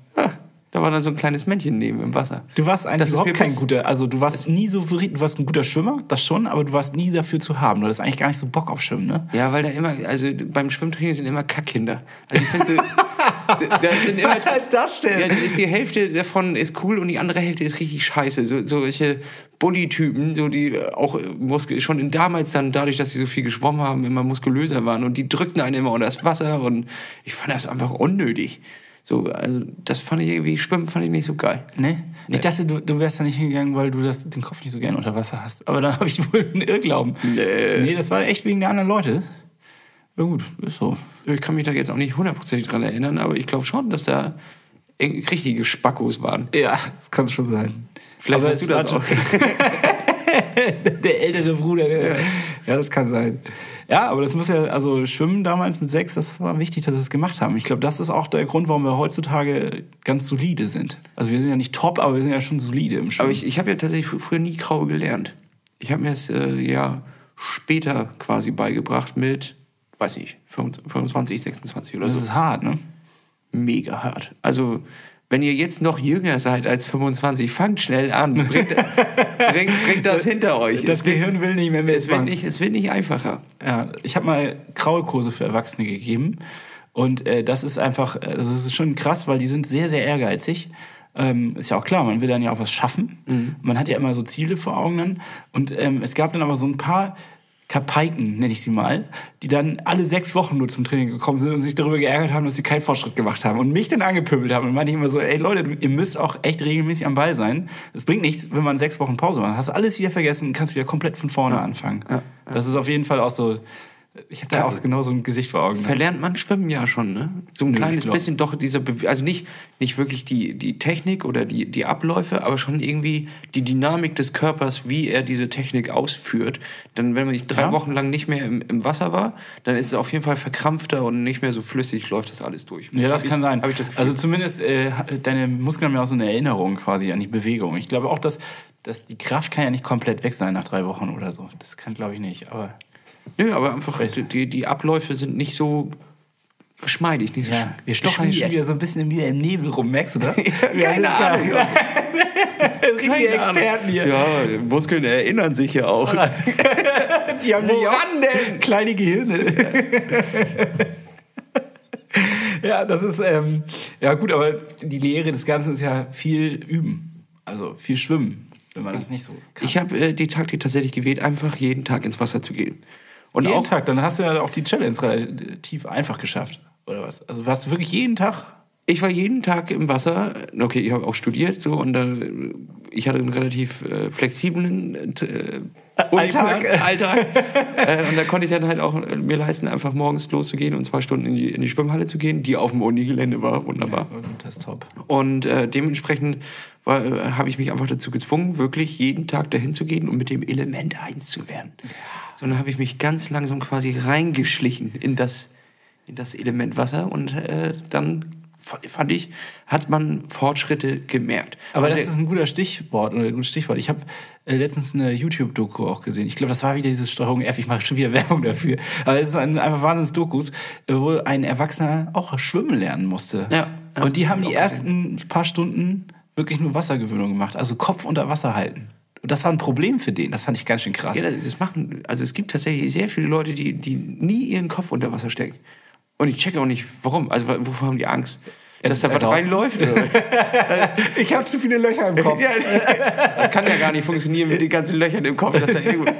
Ja, da war dann so ein kleines Männchen neben im Wasser. Du warst eigentlich Das überhaupt kein guter, also du warst nie so, du warst ein guter Schwimmer, das schon, aber du warst nie dafür zu haben. Du hattest eigentlich gar nicht so Bock auf Schwimmen, ne? Ja, weil da immer, also beim Schwimmtraining sind immer Kackkinder. Also ich finde so, da, da sind immer, heißt das Ja, dann ist die Hälfte davon ist cool und die andere Hälfte ist richtig scheiße. So, solche Bully-Typen, so die auch Muskel, schon in damals dann dadurch, dass sie so viel geschwommen haben, immer muskulöser waren und die drückten einen immer unter das Wasser und ich fand das einfach unnötig. So, also das fand ich irgendwie, Schwimmen fand ich nicht so geil. Nee? Ich dachte, du, du wärst da nicht hingegangen, weil du das, den Kopf nicht so gern unter Wasser hast. Aber dann habe ich wohl einen Irrglauben. Nee. Nee, das war echt wegen der anderen Leute. Ja gut, ist so. Ich kann mich da jetzt auch nicht hundertprozentig dran erinnern, aber ich glaube schon, dass da richtige Spackos waren. Ja, das kann schon sein. Vielleicht Aber weißt du das auch. der ältere Bruder. Der, ja. das kann sein. Ja, aber das muss ja, also Schwimmen damals mit sechs, das war wichtig, dass wir es gemacht haben. Ich glaube, das ist auch der Grund, warum wir heutzutage ganz solide sind. Also wir sind ja nicht top, aber wir sind ja schon solide im Schwimmen. Aber ich, ich habe ja tatsächlich fr- früher nie Kraul gelernt. Ich habe mir es äh, ja später quasi beigebracht mit, weiß nicht, 25, 26 oder das so. ist hart, ne? Mega hart. Also, wenn ihr jetzt noch jünger seid als 25, fangt schnell an. Bringt, bringt, bringt das hinter euch. Das es Gehirn will nicht mehr mehr. es wird nicht, es wird nicht einfacher. Ja, ich habe mal Kraulkurse für Erwachsene gegeben und äh, das ist einfach, also das ist schon krass, weil die sind sehr, sehr ehrgeizig. Ähm, ist ja auch klar, man will dann ja auch was schaffen. Man hat ja immer so Ziele vor Augen dann. Und ähm, es gab dann aber so ein paar Kapaiken, nenne ich sie mal, die dann alle sechs Wochen nur zum Training gekommen sind und sich darüber geärgert haben, dass sie keinen Fortschritt gemacht haben und mich dann angepöbelt haben. Und meinte ich immer so, ey Leute, ihr müsst auch echt regelmäßig am Ball sein. Es bringt nichts, wenn man sechs Wochen Pause macht. Hast alles wieder vergessen und kannst wieder komplett von vorne anfangen. Das ist auf jeden Fall auch so, ich habe da auch genau so ein Gesicht vor Augen. Verlernt man Schwimmen ja schon, ne? So ein ich kleines bisschen doch dieser, Bewe also nicht, nicht wirklich die, die Technik oder die, die Abläufe, aber schon irgendwie die Dynamik des Körpers, wie er diese Technik ausführt. Dann, wenn man nicht drei Ja. Wochen lang nicht mehr im, im Wasser war, dann ist es auf jeden Fall verkrampfter und nicht mehr so flüssig läuft das alles durch. Ja, das Hab kann ich, sein. Das also zumindest äh, deine Muskeln haben ja auch so eine Erinnerung quasi an die Bewegung. Ich glaube auch, dass, dass die Kraft kann ja nicht komplett weg sein nach drei Wochen oder so. Das kann glaube ich nicht. Aber Nö, aber einfach, die, die Abläufe sind nicht so geschmeidig, nicht so ja, wir stochern schon wieder so ein bisschen wieder im Nebel rum. Merkst du das? Wir keine Ahnung. Richtige Keine Ahnung. Experten hier. Ja, Muskeln erinnern sich ja auch. Die haben Woran denn? kleine Gehirne. ja, das ist, ähm, ja gut, aber die Lehre des Ganzen ist ja viel üben. Also viel schwimmen, wenn man das nicht so kann. Ich habe äh, die Taktik tatsächlich gewählt, einfach jeden Tag ins Wasser zu gehen. Und jeden auch, Tag, dann hast du ja auch die Challenge relativ einfach geschafft. Oder was? Also warst du wirklich jeden Tag? ich war jeden Tag im Wasser. Okay, ich habe auch studiert so und da, ich hatte einen relativ äh, flexiblen äh, Alltag. Alltag. äh, und da konnte ich dann halt auch äh, mir leisten, einfach morgens loszugehen und zwei Stunden in die, in die Schwimmhalle zu gehen, die auf dem Unigelände war. Wunderbar. Das ist top. Und äh, dementsprechend äh, habe ich mich einfach dazu gezwungen, wirklich jeden Tag dahin zu gehen und mit dem Element eins zu werden. So, dann habe ich mich ganz langsam quasi reingeschlichen in das, in das Element Wasser und äh, dann fand ich, hat man Fortschritte gemerkt. Aber das ist ein guter Stichwort oder ein gutes Stichwort. Ich habe äh, letztens eine YouTube-Doku auch gesehen. Ich glaube, das war wieder dieses Steuerung F. Ich mache schon wieder Werbung dafür. Aber es ist ein, einfach Wahnsinns-Dokus, äh, wo ein Erwachsener auch schwimmen lernen musste. Ja, ja, Und die haben hab die ersten paar Stunden wirklich nur Wassergewöhnung gemacht. Also Kopf unter Wasser halten. Und das war ein Problem für den. Das fand ich ganz schön krass. Ja, das machen, also es gibt tatsächlich sehr viele Leute, die, die nie ihren Kopf unter Wasser stecken. Und ich checke auch nicht, warum. Also wovor haben die Angst? Dass da was Erlaufen. reinläuft? Ich habe zu viele Löcher im Kopf. Ja, das kann ja gar nicht funktionieren mit den ganzen Löchern im Kopf. Das ist ja gut.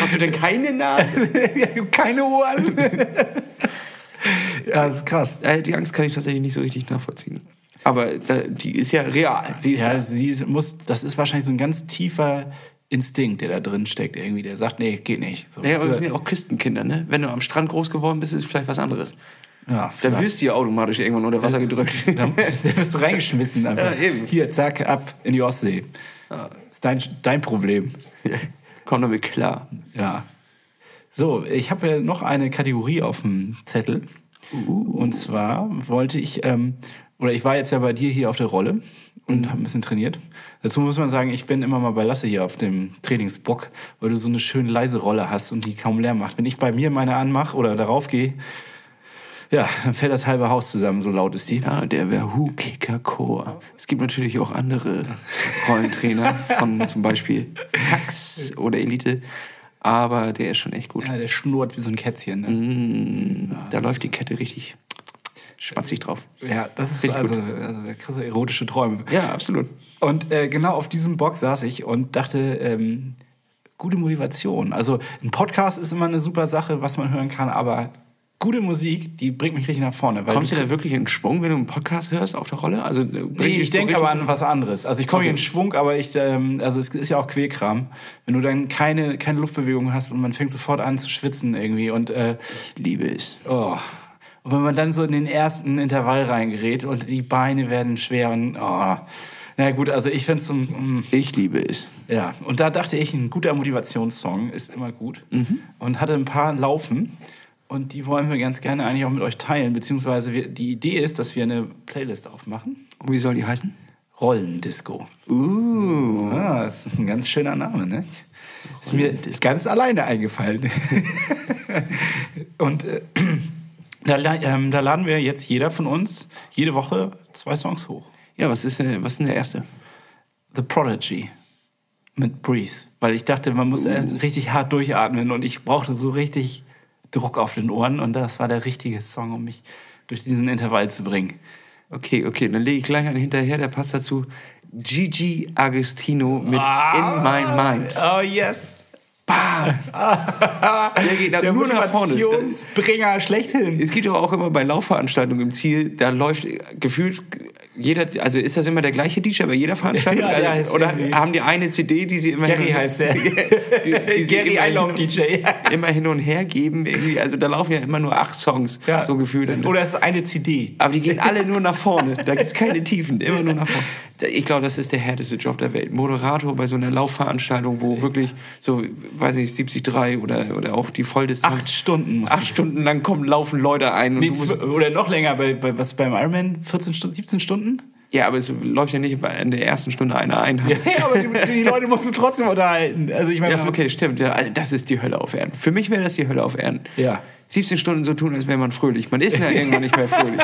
Hast du denn keine Nase? Keine Ohren. ja, das ist krass. Die Angst kann ich tatsächlich nicht so richtig nachvollziehen. Aber die ist ja real. Sie ist Ja, da. sie ist- muss, das ist wahrscheinlich so ein ganz tiefer Instinkt, der da drin steckt irgendwie. Der sagt, nee, geht nicht. So, Ja, aber wir sind ja auch Küstenkinder, ne? Wenn du am Strand groß geworden bist, ist vielleicht was anderes. ja, Da wirst du ja automatisch irgendwann unter Wasser gedrückt. Da da wirst du reingeschmissen einfach. Ja, eben. Hier, zack, ab in die Ostsee. Ist dein, dein Problem. Komm damit klar. Ja. So, ich habe ja noch eine Kategorie auf dem Zettel. Und zwar wollte ich, ähm, oder ich war jetzt ja bei dir hier auf der Rolle und habe ein bisschen trainiert. Dazu muss man sagen, ich bin immer mal bei Lasse hier auf dem Trainingsbock, weil du so eine schön leise Rolle hast und die kaum Lärm macht. Wenn ich bei mir meine anmache oder darauf gehe, ja, dann fällt das halbe Haus zusammen, so laut ist die. Ja, der Wahoo Kicker Core. Es gibt natürlich auch andere Rollentrainer von zum Beispiel Tax oder Elite, aber der ist schon echt gut. Ja, der schnurrt wie so ein Kätzchen. Ne? Mm, da läuft die Kette richtig spatzig drauf. Ja, das ist Richtig also, also da kriegst du erotische Träume. Ja, absolut. Und äh, genau auf diesem Bock saß ich und dachte, ähm, gute Motivation. Also ein Podcast ist immer eine super Sache, was man hören kann, aber gute Musik, die bringt mich richtig nach vorne. Kommst du da wirklich in Schwung, wenn du einen Podcast hörst auf der Rolle? Also, bringt Nee, ich so denke aber an was anderes. Also ich komme Okay. hier in Schwung, aber ich, ähm, also es ist ja auch Quälkram. Wenn du dann keine, keine Luftbewegung hast und man fängt sofort an zu schwitzen irgendwie und äh, Ich liebe es. oh. Und wenn man dann so in den ersten Intervall reingerät und die Beine werden schwer und oh. Na gut, also ich finde es so, mm, Ich liebe es. ja. Und da dachte ich, ein guter Motivationssong ist immer gut. Und hatte ein paar laufen. Und die wollen wir ganz gerne eigentlich auch mit euch teilen. Beziehungsweise wir, die Idee ist, dass wir eine Playlist aufmachen. Wie soll die heißen? Rollendisco. Uh, Ah, das ist ein ganz schöner Name, ne? Ist mir ganz alleine eingefallen. Und äh, da, ähm, da laden wir jetzt jeder von uns jede Woche zwei Songs hoch. ja, was ist, äh, was ist denn der erste? The Prodigy mit Breathe. Weil ich dachte, man muss äh, richtig hart durchatmen und ich brauchte so richtig Druck auf den Ohren und das war der richtige Song, um mich durch diesen Intervall zu bringen. Okay, okay, dann lege ich gleich einen hinterher, der passt dazu. Gigi Agostino mit Ah. In My Mind. Oh yes. Bam! der geht Der nur nach vorne. Motivationsbringer schlechthin. es geht doch auch immer bei Laufveranstaltungen im Ziel, da läuft gefühlt jeder, also ist das immer der gleiche DJ bei jeder Veranstaltung? Ja, ja, Also, Oder irgendwie- haben die eine CD, die sie immer Gary hin und- heißt der. die, die sie Gary immer hin und- Einlauf-DJ. immer hin und her geben. Irgendwie. Also da laufen ja immer nur acht Songs, so gefühlt. Das, oder es ist eine CD. Aber die gehen alle nur nach vorne. Da gibt es keine Tiefen, immer nur nach vorne. Ich glaube, das ist der härteste Job der Welt. Moderator bei so einer Laufveranstaltung, wo wirklich so, weiß ich, 73 oder, oder auch die Volldistanz. Acht Stunden muss Acht Stunden lang kommen, laufen Leute ein. Nee, oder noch länger, bei, bei, was beim Ironman? 14 Stunden, 17 Stunden? Ja, aber es läuft ja nicht in der ersten Stunde einer Einheit. Ja, aber die, die Leute musst du trotzdem unterhalten. Also ich meine, Ja, okay, stimmt. Ja, also das ist die Hölle auf Erden. Für mich wäre das die Hölle auf Erden. Ja. 17 Stunden so tun, als wäre man fröhlich. Man ist ja irgendwann nicht mehr fröhlich.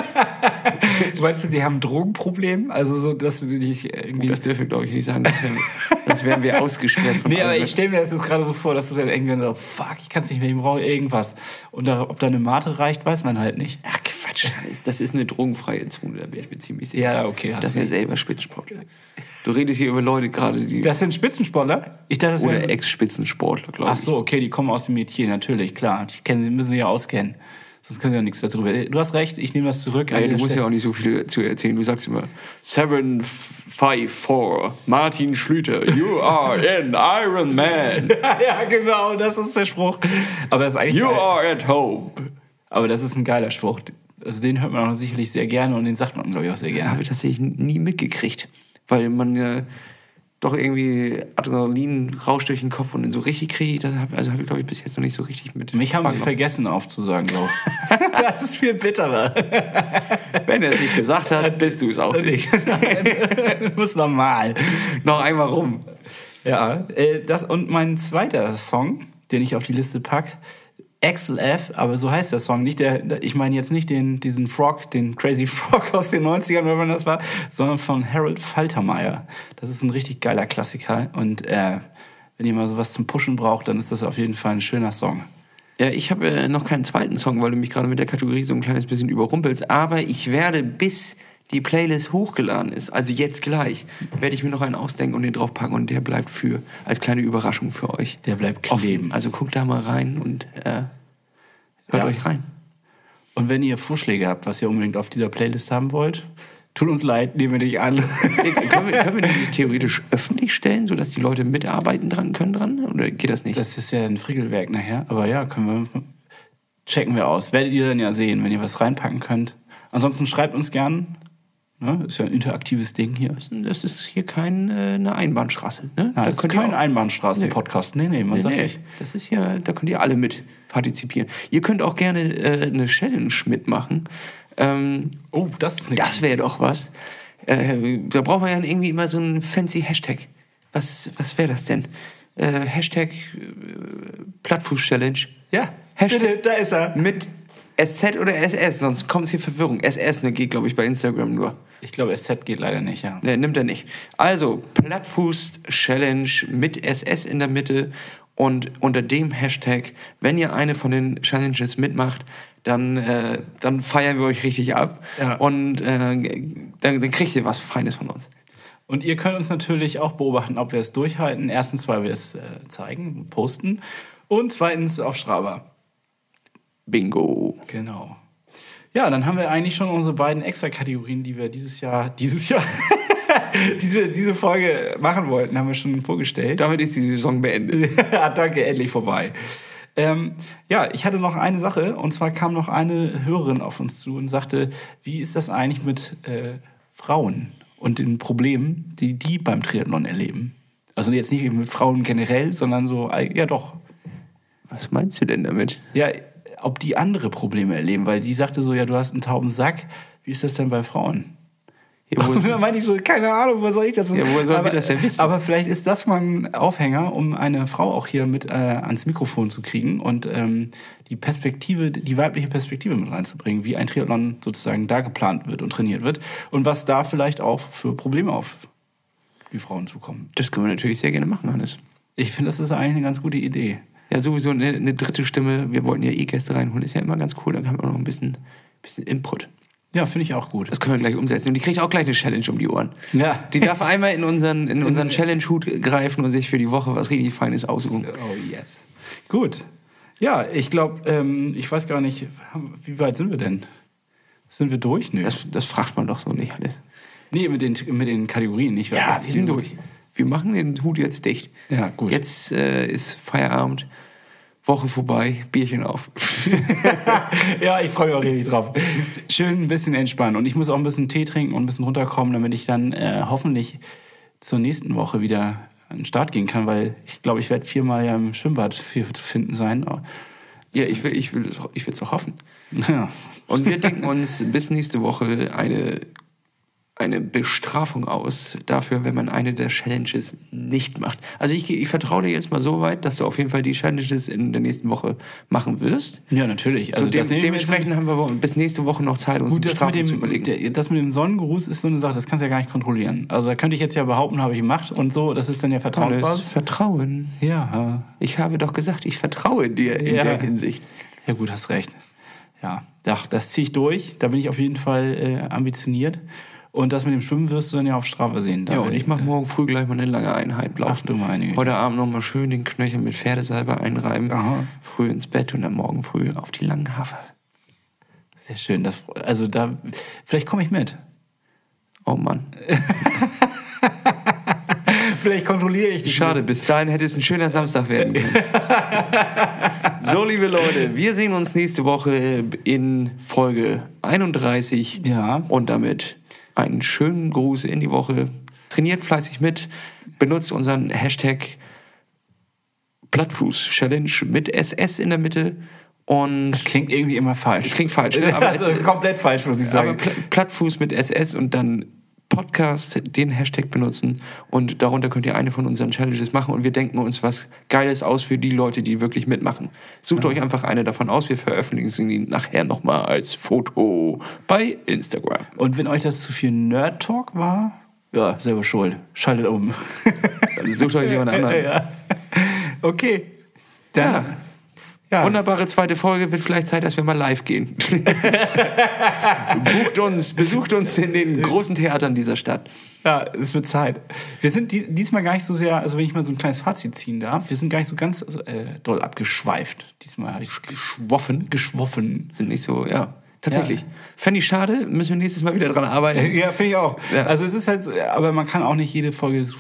Meinst du, die haben ein Drogenproblem? Also so, dass du dich irgendwie... Das dürfen wir, glaube ich, nicht sagen. Sonst wären wir, ausgesperrt von Nee, aber ich stelle mir das jetzt gerade so vor, dass du dann irgendwann so, fuck, ich kann es nicht mehr, ich brauche irgendwas. Und da, ob da eine Mate reicht, weiß man halt nicht. Ach Quatsch, das ist eine drogenfreie Zone, da bin ich mir ziemlich sicher. Ja, okay, hast Das ist ja selber Spitzensportler. Du redest hier über Leute gerade, die. Das sind Spitzensportler? Ich dachte, das oder so- Ex-Spitzensportler, glaube Ach ich. so, okay, die kommen aus dem Metier, natürlich, klar. Die kennen sie, müssen sie ja auskennen. Sonst können sie ja nichts darüber. Du hast recht, ich nehme das zurück. Ja, An du musst Stelle. ja auch nicht so viel zu erzählen. Du sagst immer 754 Martin Schlüter, you are in Iron Man. ja, genau, das ist der Spruch. Aber das ist eigentlich. You geil. are at home. Aber das ist ein geiler Spruch. Also den hört man auch sicherlich sehr gerne und den sagt man, glaube ich, auch sehr gerne. Habe ich tatsächlich nie mitgekriegt, weil man ja doch irgendwie Adrenalin rauscht durch den Kopf und so richtig kriege. Das hab, also habe ich glaube ich bis jetzt noch nicht so richtig mit. Mich haben sie vergessen aufzusagen, glaube ich. das ist viel bitterer. Wenn er es nicht gesagt hat, bist du es auch nicht. du musst normal. Noch einmal rum. Ja, äh, das und mein zweiter Song, den ich auf die Liste pack, XLF, aber so heißt der Song nicht. Der, ich meine jetzt nicht den, diesen Frog, den Crazy Frog aus den 90ern, wenn man das war, sondern von Harold Faltermeyer. Das ist ein richtig geiler Klassiker und äh, wenn ihr mal sowas zum Pushen braucht, dann ist das auf jeden Fall ein schöner Song. Ja, ich habe äh, noch keinen zweiten Song, weil du mich gerade mit der Kategorie so ein kleines bisschen überrumpelst. Aber ich werde, bis die Playlist hochgeladen ist, also jetzt gleich, werde ich mir noch einen ausdenken und den draufpacken und der bleibt für als kleine Überraschung für euch. Der bleibt offen. kleben. Also guckt da mal rein und äh, hört Ja. euch rein. Und wenn ihr Vorschläge habt, was ihr unbedingt auf dieser Playlist haben wollt, tut uns leid, nehmen wir nicht an. Nee, können, wir, können wir die theoretisch öffentlich stellen, sodass die Leute mitarbeiten dran können dran? Oder geht das nicht? Das ist ja ein Frickelwerk nachher. Aber ja, können wir. Checken wir aus. Werdet ihr dann ja sehen, wenn ihr was reinpacken könnt. Ansonsten schreibt uns gern Ne? Ist ja ein interaktives Ding hier. Das ist hier kein, äh, Einbahnstraße. Ne? Ja, Da das ist kein Einbahnstraßen-Podcast. Nee, nee, man Nee, sagt nee, nicht. das ist ja, da könnt ihr alle mit partizipieren. Ihr könnt auch gerne äh, eine Challenge mitmachen. Ähm, Oh, das ist eine das wäre doch was. Äh, da braucht man ja irgendwie immer so einen fancy Hashtag. Was, was wäre das denn? Äh, Hashtag äh, Plattfuß-Challenge. Ja, Hashtag bitte, da ist er. mit SZ oder SS, sonst kommt es hier Verwirrung. SS ne, geht, glaube ich, bei Instagram nur. Ich glaube, SZ geht leider nicht, ja. Ne, nimmt er nicht. Also, Plattfuß-Challenge mit SS in der Mitte und unter dem Hashtag, wenn ihr eine von den Challenges mitmacht, dann, äh, dann feiern wir euch richtig ab Ja. und äh, dann, dann kriegt ihr was Feines von uns. Und ihr könnt uns natürlich auch beobachten, ob wir es durchhalten. Erstens, weil wir es äh, zeigen, posten. Und zweitens auf Strava. Bingo. Genau. Ja, dann haben wir eigentlich schon unsere beiden Extra-Kategorien, die wir dieses Jahr, dieses Jahr, diese, diese Folge machen wollten, haben wir schon vorgestellt. Damit ist die Saison beendet. ja, danke, endlich vorbei. Ähm, ja, ich hatte noch eine Sache, und zwar kam noch eine Hörerin auf uns zu und sagte, wie ist das eigentlich mit äh, Frauen und den Problemen, die die beim Triathlon erleben? Also jetzt nicht mit Frauen generell, sondern so, ja doch, Was meinst du denn damit? ja, ob die andere Probleme erleben, weil die sagte so, ja, du hast einen tauben Sack, wie ist das denn bei Frauen? Ja, wo- da meinte ich so, keine Ahnung, was soll ich das Ja, woher sollen wir aber, das denn wissen? Aber vielleicht ist das mal ein Aufhänger, um eine Frau auch hier mit äh, ans Mikrofon zu kriegen und ähm, die Perspektive, die weibliche Perspektive mit reinzubringen, wie ein Triathlon sozusagen da geplant wird und trainiert wird und was da vielleicht auch für Probleme auf die Frauen zukommen. Das können wir natürlich sehr gerne machen, Hannes. Ich finde, das ist eigentlich eine ganz gute Idee. Ja, sowieso eine, eine dritte Stimme. Wir wollten ja eh Gäste reinholen. Ist ja immer ganz cool. Dann haben wir noch ein bisschen, bisschen Input. Ja, finde ich auch gut. Das können wir gleich umsetzen. Und die kriegt auch gleich eine Challenge um die Ohren. Ja. Die darf einmal in unseren, in unseren Challenge-Hut greifen und sich für die Woche was richtig Feines aussuchen. Oh, yes. Gut. Ja, ich glaube, ähm, ich weiß gar nicht, wie weit sind wir denn? Sind wir durch? Nö. Das, das fragt man doch so nicht alles. nee, mit den, mit den Kategorien nicht. Ja, wir sind durch. Wir machen den Hut jetzt dicht. Ja, gut. Jetzt äh, ist Feierabend, Woche vorbei, Bierchen auf. ja, ich freue mich auch richtig drauf. Schön ein bisschen entspannen. Und ich muss auch ein bisschen Tee trinken und ein bisschen runterkommen, damit ich dann äh, hoffentlich zur nächsten Woche wieder an den Start gehen kann, weil ich glaube, ich werde viermal ja im Schwimmbad für, zu finden sein. ja, ich will ich will es ich will's auch hoffen. Ja. Und wir denken uns bis nächste Woche eine, eine Bestrafung aus dafür, wenn man eine der Challenges nicht macht. Also ich, ich vertraue dir jetzt mal so weit, dass du auf jeden Fall die Challenges in der nächsten Woche machen wirst. ja, natürlich. Also das dem, dementsprechend haben wir bis nächste Woche noch Zeit, uns Gut, mit, Bestrafung zu dem, überlegen. der, das mit dem Sonnengruß ist so eine Sache, das kannst du ja gar nicht kontrollieren. Also da könnte ich jetzt ja behaupten, habe ich gemacht und so, das ist dann ja Vertrauensbasis. Vertrauen. Ja, Ich habe doch gesagt, ich vertraue dir in Ja. der Hinsicht. ja gut, hast recht. Ja, das, das ziehe ich durch, da bin ich auf jeden Fall äh, ambitioniert. Und das mit dem Schwimmen wirst du dann ja auf Strafe sehen. Da Ja, und ich mache morgen früh gleich mal eine lange Einheit Ach laufen. du meine. Heute Abend noch mal schön den Knöchel mit Pferdesalbe einreiben, Aha. früh ins Bett und dann morgen früh auf die langen Hafer. Sehr schön. Das, also da, vielleicht komme ich mit. Oh Mann. Vielleicht kontrolliere ich dich. Schade, bis dahin hätte es ein schöner Samstag werden können. so, liebe Leute, wir sehen uns nächste Woche in Folge 31. Ja. Und damit einen schönen Gruß in die Woche. Trainiert fleißig mit, benutzt unseren Hashtag Plattfuß-Challenge mit SS in der Mitte. Und Das klingt irgendwie immer falsch. Klingt falsch, ne? aber also komplett falsch, muss ich aber sagen. Pla Plattfuß mit SS und dann Podcast, den Hashtag benutzen und darunter könnt ihr eine von unseren Challenges machen und wir denken uns was Geiles aus für die Leute, die wirklich mitmachen. Sucht euch einfach eine davon aus, wir veröffentlichen sie nachher nochmal als Foto bei Instagram. Und wenn euch das zu viel Nerd-Talk war, ja, selber schuld. Schaltet um. Dann sucht euch jemand anderen. ja. Okay. Dann, Ja. Ja. Wunderbare zweite Folge, wird vielleicht Zeit, dass wir mal live gehen. Bucht uns, besucht uns in den großen Theatern dieser Stadt. Ja, es wird Zeit. Wir sind die, diesmal gar nicht so sehr, also wenn ich mal so ein kleines Fazit ziehen darf, wir sind gar nicht so ganz äh, doll abgeschweift. Diesmal habe ich Schwoffen geschwoffen. sind nicht so, ja. Tatsächlich. Ja. Fände ich schade, müssen wir nächstes Mal wieder dran arbeiten. Ja, finde ich auch. Ja. Also es ist halt, aber man kann auch nicht jede Folge so,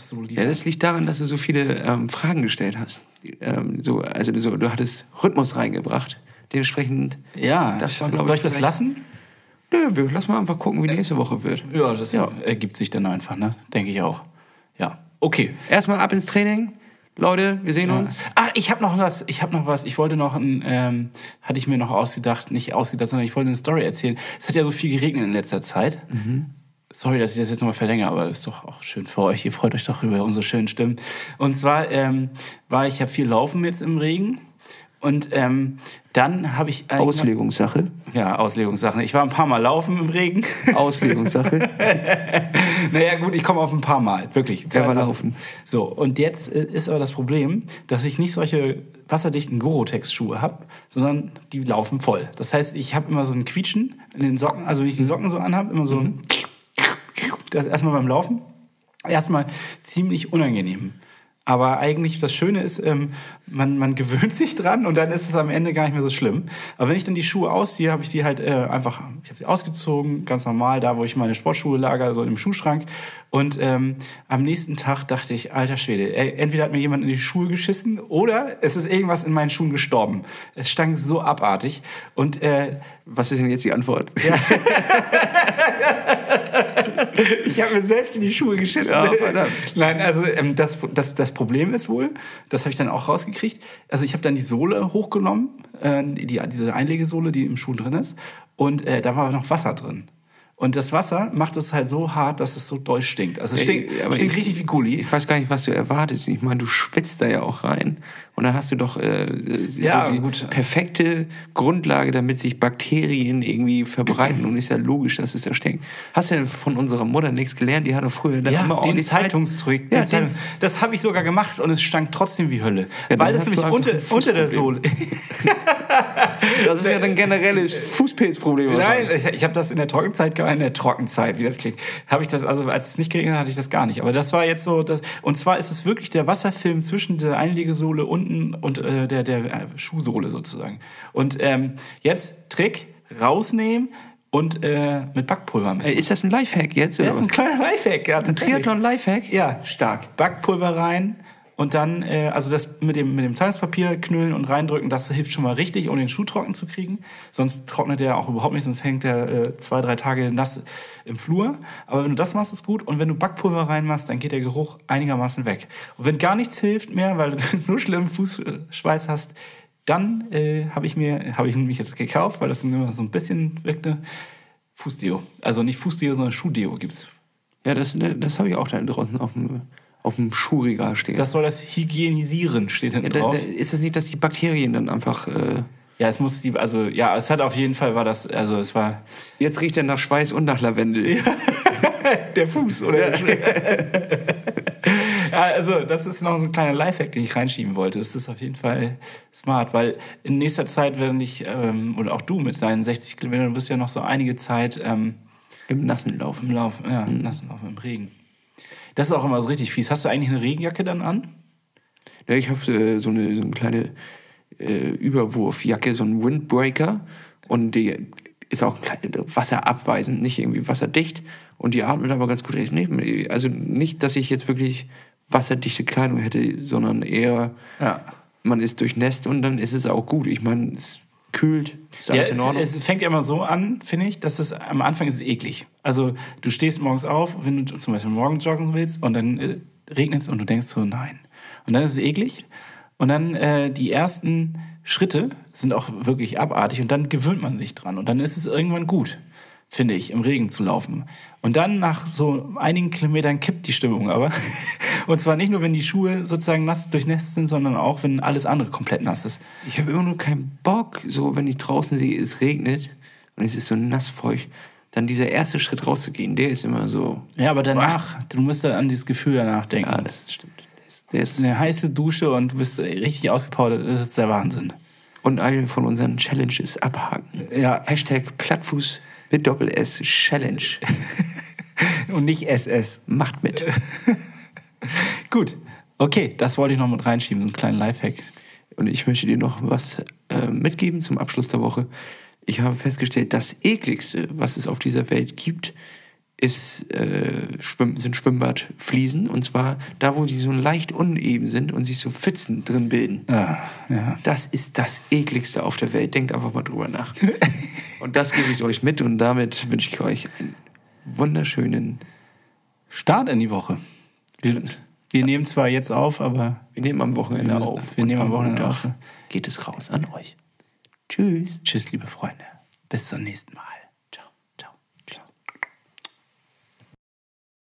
so Ja, liefern. das liegt daran, dass du so viele ähm, Fragen gestellt hast. Ähm, so, also du, so, du hattest Rhythmus reingebracht. Dementsprechend, Ja, Das war, soll ich, ich das lassen? Nö, wir lass mal einfach gucken, wie nächste Woche wird. Ja, das Ja. ergibt sich dann einfach, ne? Denke ich auch. Ja. Okay. Erstmal ab ins Training. Leute, wir sehen uns. Ach, ich habe noch was. Ich habe noch was. Ich wollte noch ein, ähm, hatte ich mir noch ausgedacht, nicht ausgedacht, sondern ich wollte eine Story erzählen. Es hat ja so viel geregnet in letzter Zeit. Sorry, dass ich das jetzt nochmal verlängere, aber das ist doch auch schön für euch. Ihr freut euch doch über unsere schönen Stimmen. Und zwar ähm, war ich ja viel laufen jetzt im Regen. Und ähm, dann habe ich eigentlich- Auslegungssache. Ja, Auslegungssachen. Ich war ein paar Mal laufen im Regen. Auslegungssache. naja, gut, ich komme auf ein paar Mal, wirklich. Der war Zwei- laufen. So, und jetzt äh, ist aber das Problem, dass ich nicht solche wasserdichten Gorotex-Schuhe habe, sondern die laufen voll. Das heißt, ich habe immer so ein Quietschen in den Socken, also wenn ich die Socken so anhabe, immer so ein das erstmal beim Laufen. Erstmal ziemlich unangenehm. Aber eigentlich das Schöne ist, ähm, man, man gewöhnt sich dran und dann ist es am Ende gar nicht mehr so schlimm. Aber wenn ich dann die Schuhe ausziehe, habe ich sie halt äh, einfach, ich habe sie ausgezogen, ganz normal, da wo ich meine Sportschuhe lager, so im Schuhschrank. Und ähm, am nächsten Tag dachte ich, alter Schwede, ey, entweder hat mir jemand in die Schuhe geschissen oder es ist irgendwas in meinen Schuhen gestorben. Es stank so abartig. Und äh, Was ist denn jetzt die Antwort? Ich habe mir selbst in die Schuhe geschissen. Ja. Nein, also ähm, das, das, das Problem ist wohl, das habe ich dann auch rausgekriegt. Also ich habe dann die Sohle hochgenommen, äh, die, diese Einlegesohle, die im Schuh drin ist, und äh, da war noch Wasser drin. Und das Wasser macht es halt so hart, dass es so doll stinkt. Also es stinkt, Ey, stinkt ich- richtig wie Gulli. Ich weiß gar nicht, was du erwartest. Ich meine, du schwitzt da ja auch rein. Und dann hast du doch äh, Ja, so die gut. perfekte Grundlage, damit sich Bakterien irgendwie verbreiten. Und ist ja logisch, dass es da stinkt. Hast du denn von unserer Mutter nichts gelernt? Die hat doch früher dann Ja, immer den ordentlich Zeit- Zeitungstrick. Ja, den- das habe ich sogar gemacht und es stank trotzdem wie Hölle. Ja, weil es du nämlich unter, unter der Sohle. Das ist ja dann generelles Fußpilzproblem. Nein, ich, ich habe das in der Trockenzeit gar in der Trockenzeit, wie das klingt. Habe ich das also als es nicht geregnet hat, hatte ich das gar nicht. Aber das war jetzt so das und zwar ist es wirklich der Wasserfilm zwischen der Einlegesohle unten und äh, der der äh, Schuhsohle sozusagen. Und ähm, jetzt Trick rausnehmen und äh, mit Backpulver mischen. Ist das ein Lifehack jetzt? Das ist ein kleiner Lifehack. Ja, Ein. Triathlon-Lifehack? Ja, Stark. Backpulver rein und dann, äh, also das mit dem, mit dem Zeitungspapier knüllen und reindrücken, das hilft schon mal richtig, um den Schuh trocken zu kriegen. Sonst trocknet der auch überhaupt nicht, sonst hängt der äh, zwei, drei Tage nass im Flur. Aber wenn du das machst, ist gut. Und wenn du Backpulver reinmachst, dann geht der Geruch einigermaßen weg. Und wenn gar nichts hilft mehr, weil du so schlimmen Fußschweiß hast, dann äh, habe ich mir, habe ich nämlich jetzt gekauft, weil das immer so ein bisschen wirkte, Fußdeo. Also nicht Fußdeo, sondern Schuhdeo gibt's. Ja, das, das habe ich auch da draußen auf dem, auf dem Schuhregal stehen. Das soll das Hygienisieren, steht hinten ja, da, drauf. da, ist das nicht, dass die Bakterien dann einfach... Äh, Ja, es muss die, also ja, es hat auf jeden Fall war das, also es war jetzt riecht er nach Schweiß und nach Lavendel. der Fuß oder ja, also das ist noch so ein kleiner Lifehack, den ich reinschieben wollte. Das ist auf jeden Fall smart, weil in nächster Zeit werden ich ähm, oder auch du mit deinen 60 Kilometern, du bist ja noch so einige Zeit ähm, Im Nassen laufen. im Lauf, ja, im nassen Lauf im Regen. Das ist auch immer so richtig fies. Hast du eigentlich eine Regenjacke dann an? Ja, ich habe äh, so, eine, so eine kleine äh, Überwurfjacke, so einen Windbreaker. Und die ist auch wasserabweisend, nicht irgendwie wasserdicht. Und die atmet aber ganz gut. Also nicht, dass ich jetzt wirklich wasserdichte Kleidung hätte, sondern eher, Ja. man ist durchnässt und dann ist es auch gut. Ich meine, es kühlt, ist Ja, alles in es, Ordnung. es fängt ja immer so an, finde ich, dass es am Anfang ist es eklig. Also du stehst morgens auf, wenn du zum Beispiel morgens joggen willst und dann äh, regnet es und du denkst so, nein. Und dann ist es eklig. Und dann äh, die ersten Schritte sind auch wirklich abartig und dann gewöhnt man sich dran und dann ist es irgendwann gut, finde ich, im Regen zu laufen. Und dann nach so einigen Kilometern kippt die Stimmung aber. Und zwar nicht nur, wenn die Schuhe sozusagen nass durchnässt sind, sondern auch, wenn alles andere komplett nass ist. Ich habe immer nur keinen Bock, so wenn ich draußen sehe, es regnet und es ist so nassfeucht, dann dieser erste Schritt rauszugehen, der ist immer so, Ja, aber danach, du musst ja an dieses Gefühl danach denken. ja, das stimmt. Der ist, der ist eine heiße Dusche und du bist richtig ausgepowert, das ist der Wahnsinn. und eine von unseren Challenges abhaken. Ja. Hashtag Plattfuß mit Doppel-S Challenge. Und nicht SS. Macht mit. Gut. Okay, das wollte ich noch mit reinschieben, so einen kleinen Lifehack. Und ich möchte dir noch was äh, mitgeben zum Abschluss der Woche. Ich habe festgestellt, das ekligste, was es auf dieser Welt gibt, ist, äh, Schwimm sind Schwimmbadfliesen. Und zwar da, wo die so leicht uneben sind und sich so Pfützen drin bilden. Ja, ja. Das ist das ekligste auf der Welt. Denkt einfach mal drüber nach. Und das gebe ich euch mit und damit wünsche ich euch einen wunderschönen. Start in die Woche. Wir, wir nehmen zwar jetzt auf, aber Wir nehmen am Wochenende Wir- auf. wir nehmen am Wochenende auf. Geht es raus an euch. Tschüss. tschüss, liebe Freunde. Bis zum nächsten Mal.